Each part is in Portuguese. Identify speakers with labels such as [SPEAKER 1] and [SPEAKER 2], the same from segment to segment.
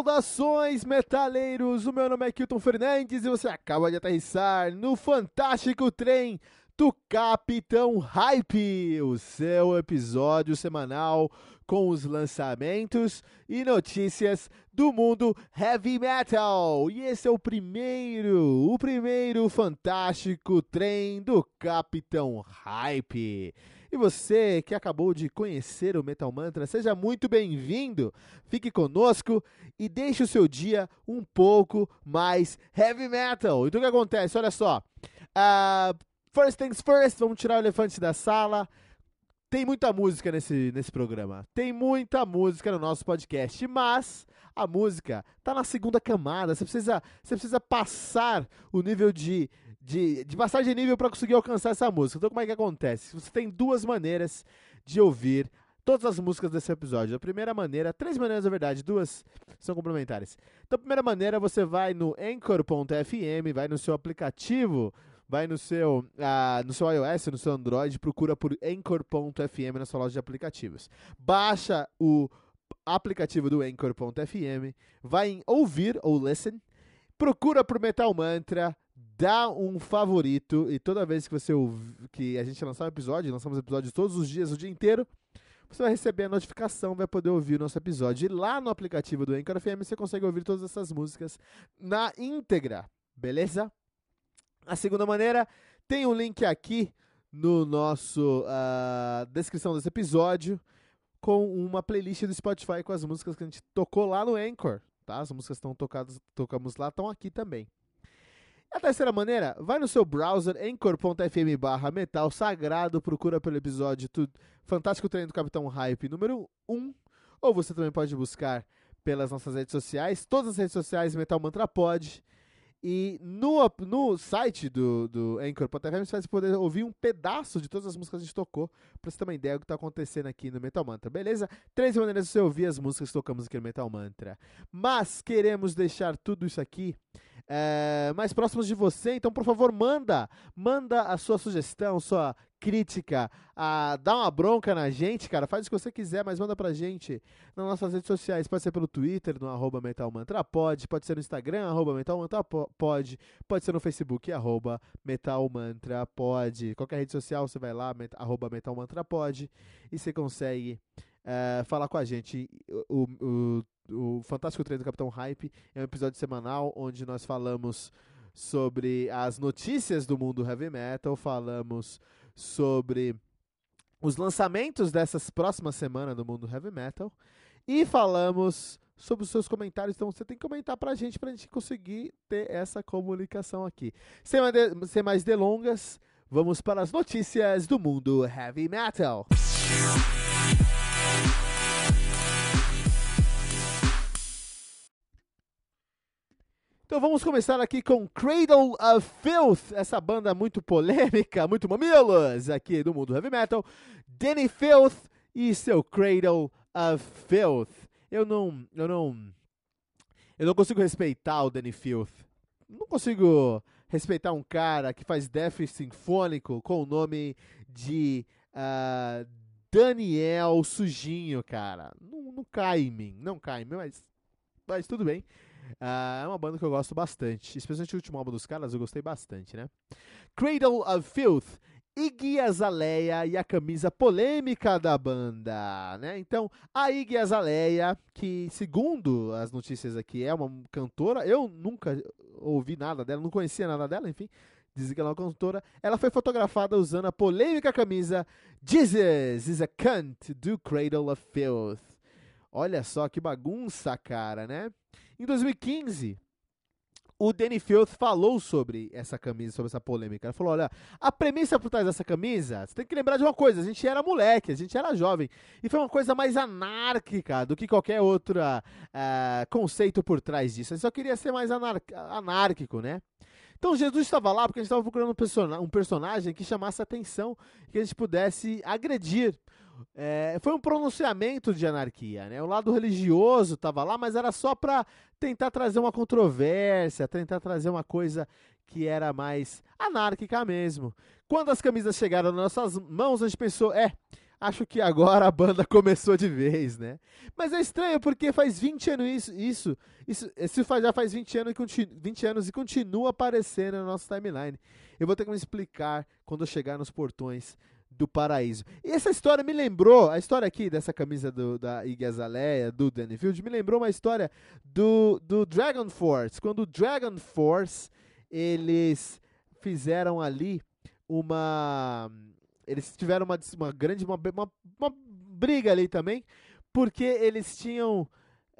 [SPEAKER 1] Saudações, metaleiros! O meu nome é Kilton Fernandes e você acaba de aterrissar no fantástico trem do Capitão Hype, o seu episódio semanal com os lançamentos e notícias do mundo heavy metal. E esse é o primeiro, o primeiro fantástico trem do Capitão Hype. E você que acabou de conhecer o Metal Mantra, seja muito bem-vindo. Fique conosco e deixe o seu dia um pouco mais heavy metal. Então o que acontece? Olha só. Uh, first things first, vamos tirar o elefante da sala. Tem muita música nesse, nesse programa. Tem muita música no nosso podcast, mas a música tá na segunda camada. Você precisa, você precisa passar o nível de de, de passar de nível para conseguir alcançar essa música. Então, como é que acontece? Você tem duas maneiras de ouvir todas as músicas desse episódio. A primeira maneira, três maneiras na verdade, duas são complementares. Então, a primeira maneira, você vai no anchor.fm, vai no seu aplicativo, vai no seu, uh, no seu iOS, no seu Android, procura por anchor.fm na sua loja de aplicativos. Baixa o aplicativo do anchor.fm, vai em ouvir ou listen, procura por Metal Mantra, dá um favorito e toda vez que você que a gente lançar um episódio, lançamos episódios todos os dias, o dia inteiro, você vai receber a notificação, vai poder ouvir o nosso episódio. E lá no aplicativo do Anchor FM você consegue ouvir todas essas músicas na íntegra, beleza? A segunda maneira, tem um link aqui no nosso uh, descrição desse episódio com uma playlist do Spotify com as músicas que a gente tocou lá no Anchor, tá? As músicas estão tocadas, tocamos lá, estão aqui também. A terceira maneira, vai no seu browser anchor.fm barra metal sagrado, procura pelo episódio tudo, Fantástico Treino do Capitão Hype número 1, ou você também pode buscar pelas nossas redes sociais, todas as redes sociais Metal Mantra Pod, e no, no site do, do Anchor.fm você vai poder ouvir um pedaço de todas as músicas que a gente tocou, pra você ter uma ideia do que tá acontecendo aqui no Metal Mantra, beleza? Três maneiras de você ouvir as músicas que tocamos aqui no Metal Mantra. Mas queremos deixar tudo isso aqui é, mais próximos de você. Então, por favor, manda, manda a sua sugestão, sua crítica, a, dá uma bronca na gente, cara. Faz o que você quiser, mas manda pra gente nas nossas redes sociais. Pode ser pelo Twitter, no arroba metalmantrapod, pode ser no Instagram, arroba metalmantrapod, pode ser no Facebook, arroba metalmantrapod. Qualquer rede social, você vai lá, met, arroba metalmantrapod, e você consegue é, falar com a gente. O, o, o Fantástico Treino do Capitão Hype é um episódio semanal onde nós falamos sobre as notícias do mundo heavy metal, falamos sobre os lançamentos dessas próximas semanas do mundo heavy metal e falamos sobre os seus comentários. Então você tem que comentar pra gente pra gente conseguir ter essa comunicação aqui. Sem mais, de, sem mais delongas, vamos para as notícias do mundo heavy metal. Então vamos começar aqui com Cradle of Filth, essa banda muito polêmica, muito mamilos aqui do mundo heavy metal. Danny Filth e seu Cradle of Filth. Eu não, eu não, eu não consigo respeitar o Danny Filth. Não consigo respeitar um cara que faz death sinfônico com o nome de uh, Daniel Sujinho, cara. Não, não cai em mim, não cai em mim, mas, mas tudo bem. Uh, é uma banda que eu gosto bastante, especialmente o último álbum dos caras, eu gostei bastante, né? Cradle of Filth, Iggy Azalea e a camisa polêmica da banda, né? Então, a Iggy Azalea, que segundo as notícias aqui é uma cantora, eu nunca ouvi nada dela, não conhecia nada dela, enfim, que ela é cantora, ela foi fotografada usando a polêmica camisa Jesus is a cunt do Cradle of Filth. Olha só que bagunça, cara, né? Em 2015, o Danny Filth falou sobre essa camisa, sobre essa polêmica. Ele falou: olha, a premissa por trás dessa camisa, você tem que lembrar de uma coisa: a gente era moleque, a gente era jovem. E foi uma coisa mais anárquica do que qualquer outro uh, conceito por trás disso. Ele só queria ser mais anárquico, né? Então Jesus estava lá porque a gente estava procurando um, um personagem que chamasse atenção, que a gente pudesse agredir. É, foi um pronunciamento de anarquia, né? O lado religioso estava lá, mas era só para tentar trazer uma controvérsia, tentar trazer uma coisa que era mais anárquica mesmo. Quando as camisas chegaram nas nossas mãos, a gente pensou, é, acho que agora a banda começou de vez, né? Mas é estranho porque faz 20 anos isso, isso, isso, faz, já faz 20 anos, e 20 anos e continua aparecendo na nossa timeline. Eu vou ter que me explicar quando eu chegar nos portões do paraíso. E essa história me lembrou, a história aqui dessa camisa do, da Iggy Azalea, do Danny Field, me lembrou uma história do, do Dragon Force. Quando o Dragon Force, eles fizeram ali uma... Eles tiveram uma, uma grande, uma, uma, uma briga ali também, porque eles tinham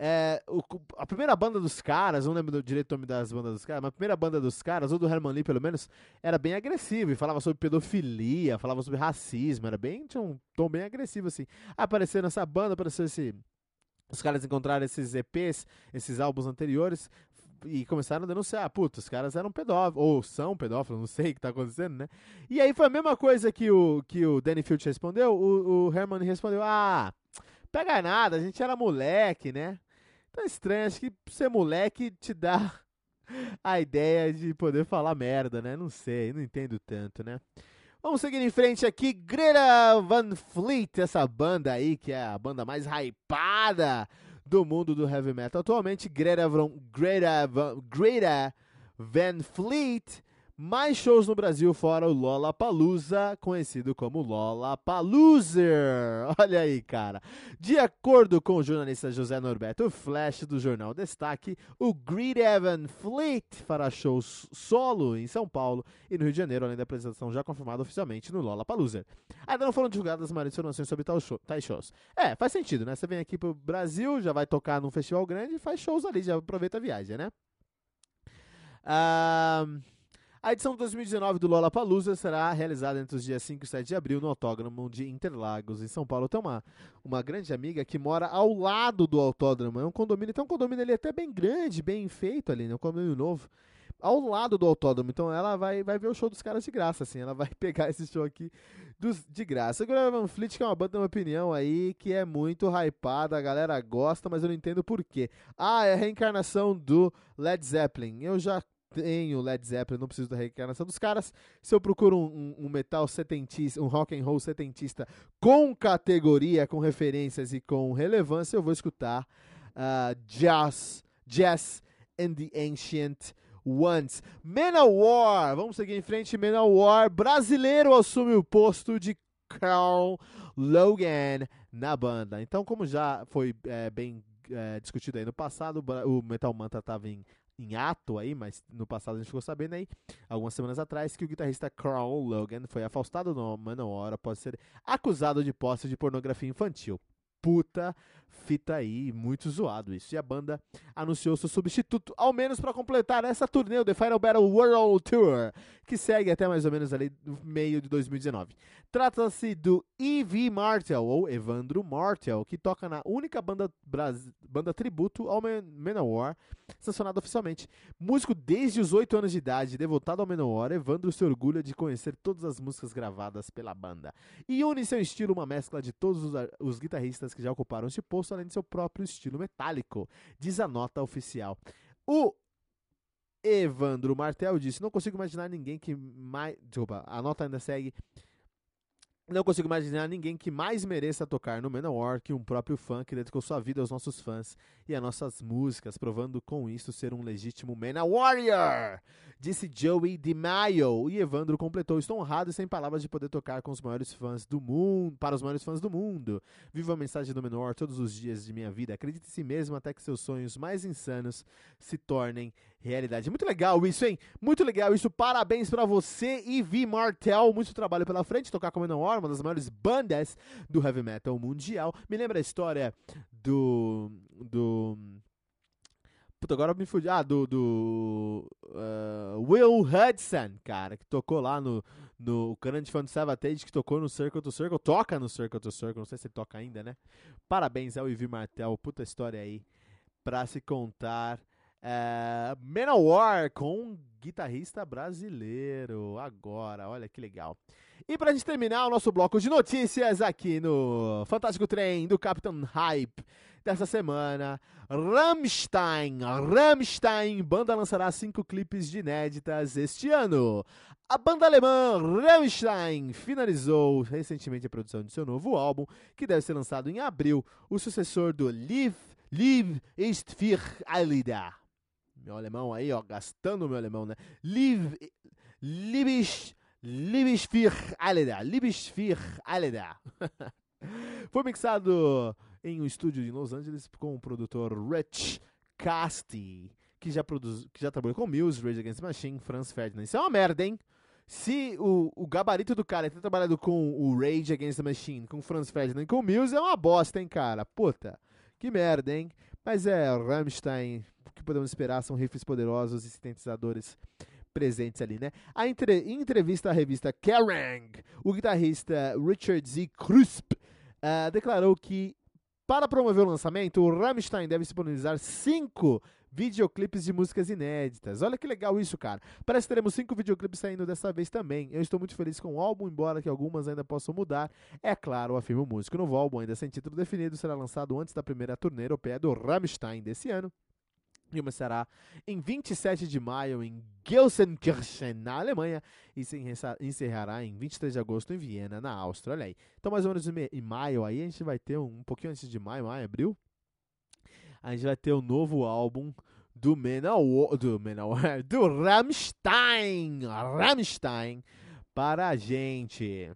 [SPEAKER 1] é, o, a primeira banda dos caras, não lembro direito o nome das bandas dos caras, mas a primeira banda dos caras, ou do Herman Lee pelo menos, era bem agressivo e falava sobre pedofilia, falava sobre racismo, era bem, tinha um tom bem agressivo assim. Apareceu nessa banda, apareceu esse. Os caras encontraram esses EPs, esses álbuns anteriores, e começaram a denunciar, puta, os caras eram pedófilos, ou são pedófilos, não sei o que tá acontecendo, né? E aí foi a mesma coisa que o, que o Danny Field respondeu, o, o Herman respondeu, ah, pega nada, a gente era moleque, né? Tá estranho, acho que ser moleque te dá a ideia de poder falar merda, né? Não sei, não entendo tanto, né? Vamos seguir em frente aqui, Greta Van Fleet, essa banda aí, que é a banda mais hypada do mundo do heavy metal. Atualmente, Greta Greta Greta Van Fleet mais shows no Brasil fora o Lollapalooza, conhecido como Lollapaloozer. Olha aí, cara. De acordo com o jornalista José Norberto Flash do jornal Destaque, o Greed Evan Fleet fará shows solo em São Paulo e no Rio de Janeiro, além da apresentação já confirmada oficialmente no Lollapalooza. Ainda não foram divulgadas as maiores informações sobre tais shows. É, faz sentido, né? Você vem aqui pro Brasil, já vai tocar num festival grande e faz shows ali, já aproveita a viagem, né? Ah... A edição de 2019 do Lollapalooza será realizada entre os dias 5 e 7 de abril no Autódromo de Interlagos, em São Paulo. Tem uma, uma grande amiga que mora ao lado do autódromo. É um condomínio, tem um condomínio ali até bem grande, bem feito ali, né? um condomínio novo. Ao lado do autódromo, então ela vai, vai ver o show dos caras de graça, assim. Ela vai pegar esse show aqui dos, de graça. Agora, Van Fleet, que é uma banda, na minha opinião, aí, que é muito hypada, a galera gosta, mas eu não entendo por quê. Ah, é a reencarnação do Led Zeppelin. Eu já tenho Led Zeppelin, não preciso da reencarnação dos caras. Se eu procuro um, um, um, metal setentista, um rock and roll setentista com categoria, com referências e com relevância, eu vou escutar uh, Jazz, Jazz and the Ancient Ones. Manowar, vamos seguir em frente. Manowar, brasileiro assume o posto de Carl Logan na banda. Então, como já foi é, bem é, discutido aí no passado, o Metal Mantra estava em em ato aí, mas no passado a gente ficou sabendo aí, algumas semanas atrás, que o guitarrista Carl Logan foi afastado no Manowar após ser acusado de posse de pornografia infantil. Puta fita aí, muito zoado isso. E a banda anunciou seu substituto, ao menos para completar essa turnê, o The Final Battle World Tour, que segue até mais ou menos ali no meio de 2019. Trata-se do E.V. Martel, ou Evandro Martel, que toca na única banda, banda tributo ao Manowar, sancionada oficialmente. Músico desde os 8 anos de idade, devotado ao Manowar, Evandro se orgulha de conhecer todas as músicas gravadas pela banda. E une seu estilo uma mescla de todos os, os guitarristas que já ocuparam este posto além de seu próprio estilo metálico, diz a nota oficial. O Evandro Martel disse: Não consigo imaginar ninguém que mais. Desculpa, a nota ainda segue. Não consigo imaginar ninguém que mais mereça tocar no Manowar que um próprio fã que dedicou sua vida aos nossos fãs e às nossas músicas, provando com isso ser um legítimo Warrior. Disse Joey DeMaio e Evandro completou: Estou honrado e sem palavras de poder tocar com os maiores fãs do mundo, para os maiores fãs do mundo. Viva a mensagem do Menor todos os dias de minha vida. Acredite em si mesmo até que seus sonhos mais insanos se tornem realidade. Muito legal isso, hein? Muito legal isso. Parabéns para você, Ivy Martel. Muito trabalho pela frente. Tocar com Menor uma das maiores bandas do heavy metal mundial. Me lembra a história do. do. Puta, agora me fudi. Ah, do. do uh, Will Hudson, cara, que tocou lá no. No Current Fan Savatage, que tocou no Circle to Circle, toca no Circle to Circle, não sei se ele toca ainda, né? Parabéns ao Ivy Martel, puta história aí pra se contar. É, Manowar com um guitarrista brasileiro. Agora, olha que legal. E pra gente terminar o nosso bloco de notícias aqui no Fantástico Trem do Capitão Hype dessa semana, Rammstein. Rammstein, banda lançará cinco clipes de inéditas este ano. A banda alemã Rammstein finalizou recentemente a produção de seu novo álbum, que deve ser lançado em abril, o sucessor do Live, Live ist für Alida. Meu alemão aí, ó, gastando meu alemão, né? Liv, Libisch, für Aleda, Libisch für Aleda. Foi mixado em um estúdio de Los Angeles com o produtor Rich Casti, que já, produz, que já trabalhou com Muse, Rage Against the Machine, Franz Ferdinand. Isso é uma merda, hein? Se o, o gabarito do cara é ter trabalhado com o Rage Against the Machine, com Franz Ferdinand e com Muse, é uma bosta, hein, cara? Puta, que merda, hein? Mas é, Rammstein que podemos esperar são riffs poderosos e sintetizadores presentes ali, né? A entre, em entrevista à revista Kerrang, o guitarrista Richard Z. Krusp uh, declarou que para promover o lançamento, o Rammstein deve disponibilizar cinco videoclipes de músicas inéditas. Olha que legal isso, cara. Parece que teremos cinco videoclipes saindo dessa vez também. Eu estou muito feliz com o álbum, embora que algumas ainda possam mudar. É claro, afirma o músico. O novo álbum, ainda sem título definido, será lançado antes da primeira turnê europeia do Rammstein desse ano e começará em 27 de maio em Gelsenkirchen, na Alemanha, e se encerrará em 23 de agosto em Viena, na Áustria. Olha aí. Então, mais ou menos em maio aí, a gente vai ter um, um pouquinho antes de maio, maio, abril, a gente vai ter o um novo álbum do Menor, do Menor, do Rammstein, Rammstein, para a gente.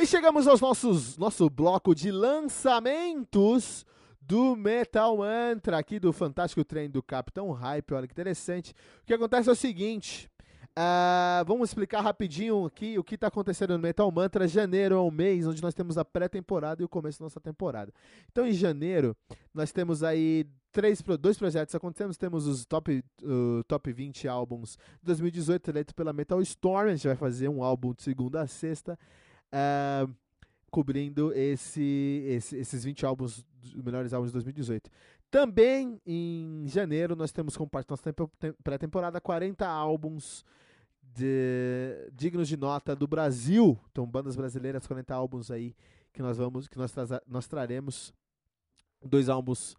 [SPEAKER 1] E chegamos aos nossos nosso bloco de lançamentos do Metal Mantra aqui do Fantástico Trem do Capitão Hype. Olha que interessante. O que acontece é o seguinte. Uh, vamos explicar rapidinho aqui o que está acontecendo no Metal Mantra. Janeiro é um mês onde nós temos a pré-temporada e o começo da nossa temporada. Então, em janeiro, nós temos aí três, dois projetos acontecendo. Temos os top, uh, top 20 álbuns de 2018 eleitos pela Metal Storm. A gente vai fazer um álbum de segunda a sexta uh, cobrindo esse, esse, esses 20 álbuns, melhores álbuns de 2018. Também em janeiro nós temos como parte da nossa pré-temporada 40 álbuns de, dignos de nota do Brasil. Então, bandas brasileiras, 40 álbuns aí que nós vamos, que nós, nós traremos dois álbuns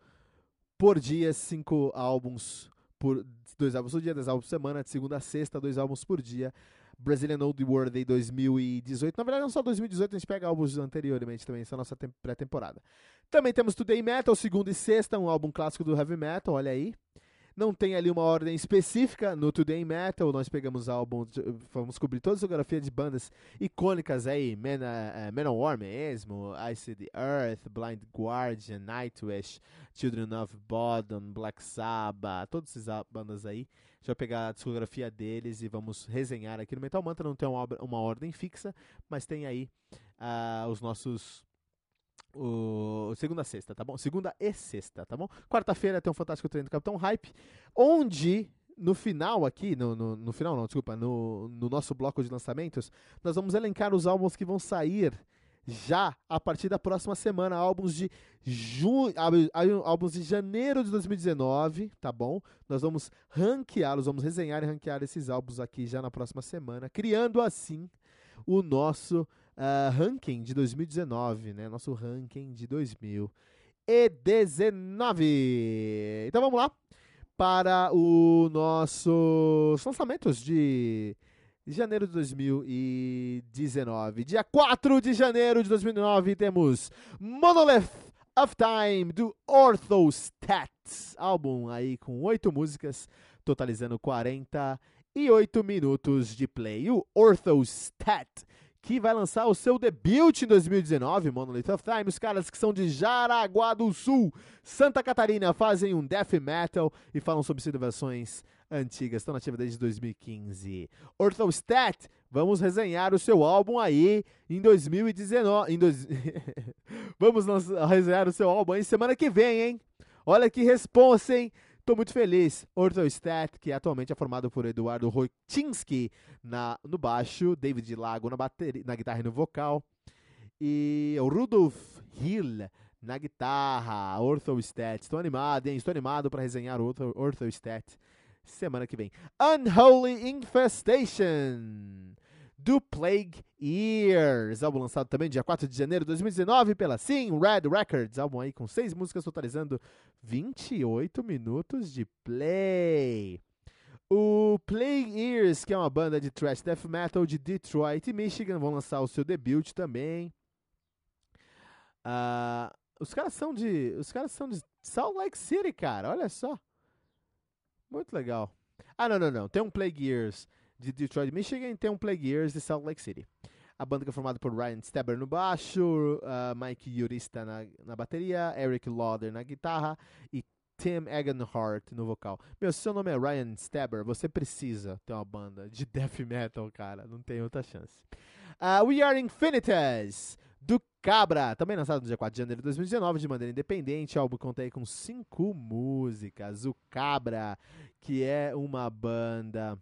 [SPEAKER 1] por dia, cinco álbuns por dois álbuns por dia, dois álbuns por semana, de segunda a sexta, dois álbuns por dia. Brazilian Old World em 2018. Na verdade, não só 2018, a gente pega álbuns anteriormente também, essa é a nossa pré-temporada. Também temos Today Metal, segundo e sexta, um álbum clássico do Heavy Metal, olha aí. Não tem ali uma ordem específica no Today Metal, nós pegamos álbum, vamos cobrir toda a geografia de bandas icônicas aí, Man, uh, Manowar mesmo, Ice the Earth, Blind Guardian, Nightwish, Children of Bodom, Black Sabbath, todas essas bandas aí gente vai pegar a discografia deles e vamos resenhar aqui no Metal Mantra. Não tem uma, uma ordem fixa, mas tem aí uh, os nossos. O, segunda a sexta, tá bom? Segunda e sexta, tá bom? Quarta-feira tem um fantástico treino do Capitão Hype, onde no final aqui, no, no, no, final não, desculpa, no, no nosso bloco de lançamentos, nós vamos elencar os álbuns que vão sair já a partir da próxima semana, álbuns de junho, álbuns de janeiro de 2019, tá bom? Nós vamos ranqueá-los, vamos resenhar e ranquear esses álbuns aqui já na próxima semana, criando assim o nosso uh, ranking de 2019, né? Nosso ranking de 2019. Então vamos lá para os nossos lançamentos de janeiro de 2019. Dia 4 de janeiro de 2009 temos Monolith of Time do Orthostats, álbum aí com oito músicas, totalizando 48 minutos de play. O Orthostat que vai lançar o seu debut em 2019, Monolith of Time. Os caras que são de Jaraguá do Sul, Santa Catarina, fazem um death metal e falam sobre civilizações antigas. Estão nativas desde 2015. Orthostat, vamos resenhar o seu álbum aí em 2019. Em dois... vamos resenhar o seu álbum aí semana que vem, hein? Olha que responsa, hein? Estou muito feliz. Orthostat, que atualmente é formado por Eduardo Rotinski na, no baixo, David Lago na, bateria, na guitarra e no vocal, e o Rudolf Hill na guitarra, Orthostat. Estou animado, hein? Estou animado para resenhar o Orthostat semana que vem. Unholy Infestation do Plague Years, álbum lançado também dia 4 de janeiro de 2019 pela Sim Red Records, álbum aí com seis músicas totalizando 28 minutos de play. O Plague Years, que é uma banda de thrash death metal de Detroit, Michigan, vão lançar o seu debut também. Uh, os caras são de, os caras são de Salt Lake City, cara. Olha só, muito legal. Ah, não, não, não. Tem um Plague Years de Detroit, Michigan, tem um Plague Years de Salt Lake City. A banda que é formada por Ryan Steber no baixo, uh, Mike Yurista na, na bateria, Eric Lauder na guitarra e Tim Egenhart no vocal. Meu, se seu nome é Ryan Steber, você precisa ter uma banda de death metal, cara. Não tem outra chance. Uh, We Are Infinities, do Cabra, também lançado no dia 4 de janeiro de 2019, de maneira independente. O álbum conta com cinco músicas. O Cabra, que é uma banda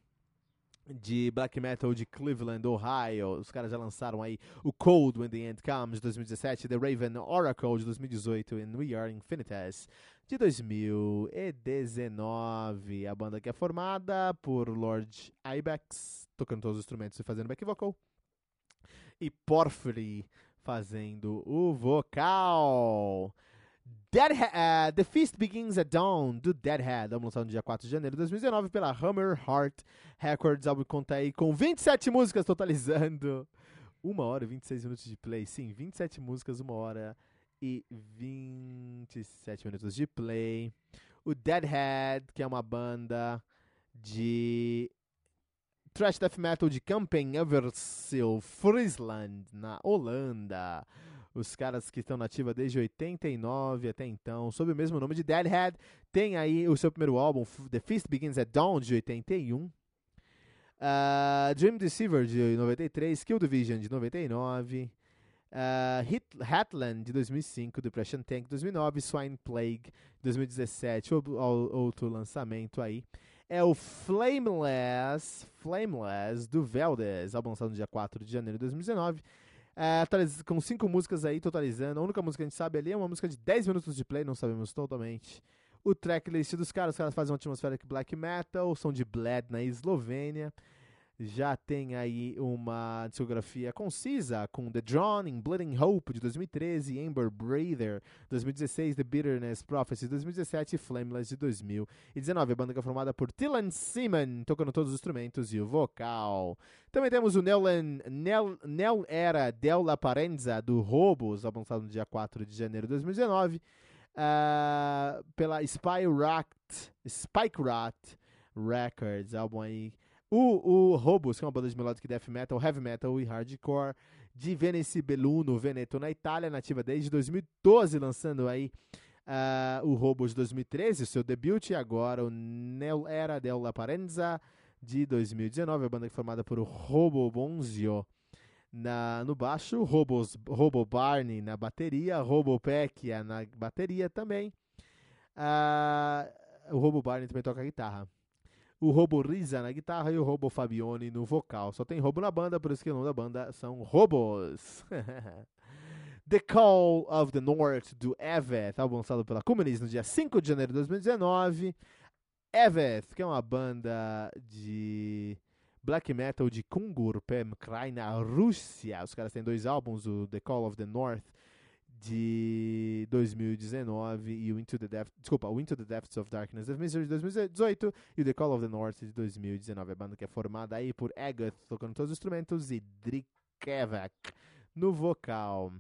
[SPEAKER 1] de black metal de Cleveland, Ohio. Os caras já lançaram aí o Cold When the End Comes de 2017, The Raven Oracle de 2018 e We Are Infinities de 2019. A banda que é formada por Lord Ibex, tocando todos os instrumentos e fazendo back vocal, e Porphyry fazendo o vocal. Deadhead, uh, The Feast Begins at Dawn, do Deadhead, álbum lançado no dia 4 de janeiro de 2019 pela Hammer Heart Records. Álbum conta aí com 27 músicas, totalizando 1 hora e 26 minutos de play. Sim, 27 músicas, 1 hora e 27 minutos de play. O Deadhead, que é uma banda de thrash death metal de Kampen Eversil, Friesland, na Holanda. Os caras que estão nativa desde 89 até então, sob o mesmo nome de Deadhead, tem aí o seu primeiro álbum, The Feast Begins at Dawn, de 81. Uh, ah, Dream Deceiver, de 93. Kill Division, de 99. Uh, Hit, Hatland, de 2005. Depression Tank, de 2009. Swine Plague, de 2017. Outro, outro lançamento aí é o Flameless, Flameless do Veldes, álbum lançado no dia 4 de janeiro de 2019. É, com cinco músicas aí, totalizando. A única música que a gente sabe ali é uma música de 10 minutos de play, não sabemos totalmente. O tracklist dos caras, os caras fazem uma atmosfera black metal, são de Bled na Eslovênia já tem aí uma discografia concisa com The Drawn, Bleeding Hope de 2013, Amber Breather 2016, The Bitterness Prophecy de 2017 e Flameless de 2019. A banda que é formada por Dylan Seaman, tocando todos os instrumentos e o vocal. Também temos o Nelan, Nel, Nel Era Del La Parenza do Robos, lançado no dia 4 de janeiro de 2019, uh, ah, pela Spy Rat, Spike Rat Records, álbum aí o, o Robos, que é uma banda de melodic death metal, heavy metal e hardcore, de Venice Belluno, Veneto, na Itália, nativa desde 2012, lançando aí uh, o Robos de 2013, seu debut, e agora o Nel Era della Parenza, de 2019, a banda é formada por Robo Bonzio na, no baixo, Robos, Robo Barney na bateria, Robo Pecchia na bateria também. Uh, o Robo Barney também toca guitarra o Robo Riza na guitarra e o Robo Fabione no vocal. Só tem Robo na banda, por isso que o nome da banda são Robos. the Call of the North, do Evet, álbum lançado pela Cumanis no dia 5 de janeiro de 2019. Evet, que é uma banda de black metal de Kungur Pemkrai, na Rússia. Os caras têm dois álbuns, o The Call of the North de 2019 e o Into the Depths, desculpa, o Into the Depths of Darkness of de 2018 e o The Call of the North de 2019. A banda que é formada aí por Agath tocando todos os instrumentos e Drikevak no vocal.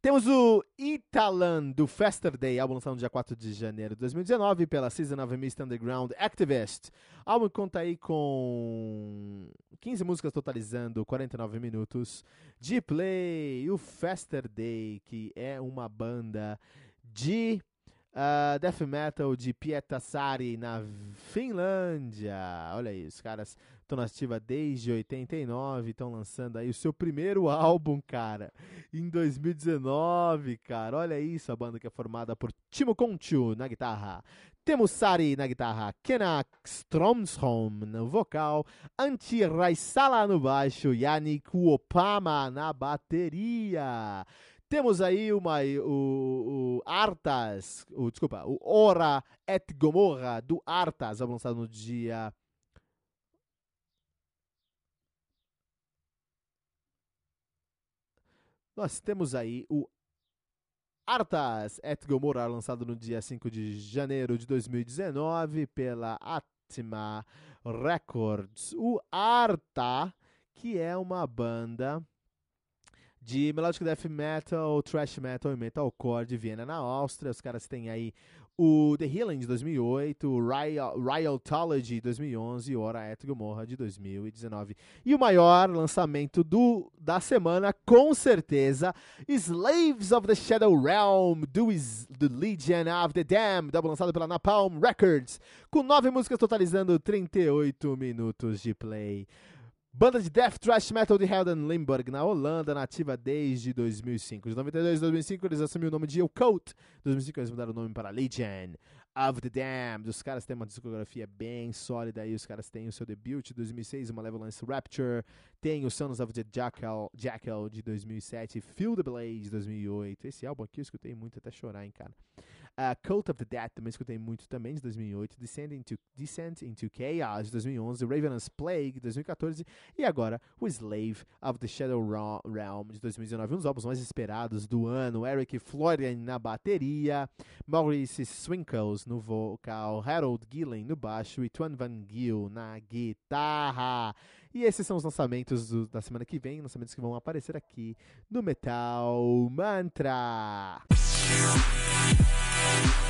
[SPEAKER 1] Temos o Italan do Fester Day, álbum lançado no dia 4 de janeiro de 2019 pela Season of Mist Underground Activist. Álbum conta aí com 15 músicas totalizando 49 minutos de play. O Fester Day, que é uma banda de uh, death metal de Pietasari na Finlândia. Olha aí, os caras estão na ativa desde 89, estão lançando aí o seu primeiro álbum, cara, em 2019, cara. Olha isso, a banda que é formada por Timo Kontio na guitarra, Temo Sari na guitarra, Kenak Stromsholm no vocal, Antti Raisala no baixo, Yannick Opama na bateria. Temos aí uma, o, o Artas, o, desculpa, o Ora et Gomorra do Artas, lançado no dia Nós temos aí o Artas et Gomorra, lançado no dia 5 de janeiro de 2019 pela Atma Records. O Arta, que é uma banda de melodic death metal, thrash metal e metalcore de Viena, na Áustria. Os caras têm aí o The Healing de 2008, o Riotology de 2011 e Ora Et Gomorra de 2019. E o maior lançamento do, da semana, com certeza, Slaves of the Shadow Realm, do The Legion of the Damned, lançado pela Napalm Records, com nove músicas totalizando 38 minutos de play. Banda de death thrash metal de Helden Limburg, na Holanda, nativa desde 2005. De 92 a 2005 eles assumiram o nome de Occult. Em 2005 eles mudaram o nome para Legion of the Damned. Os caras têm uma discografia bem sólida aí. Os caras têm o seu debut de 2006, Malevolence Rapture. Tem o Sons of the Jackal, Jackal de 2007, Feel the Blaze de 2008. Esse álbum aqui eu escutei muito até chorar, hein, cara. Uh, Cult of the Dead também escutei muito também, de 2008. Descent into, Descent into Chaos, de 2011. Ravenous Plague, de 2014. E agora, o Slave of the Shadow Realm, de 2019. Um dos álbuns mais esperados do ano. Eric Florian na bateria. Maurice Swinkles no vocal. Harold Gillen no baixo. E Tuan Van Giel na guitarra. E esses são os lançamentos do, da semana que vem. Lançamentos que vão aparecer aqui no Metal Mantra. Bye.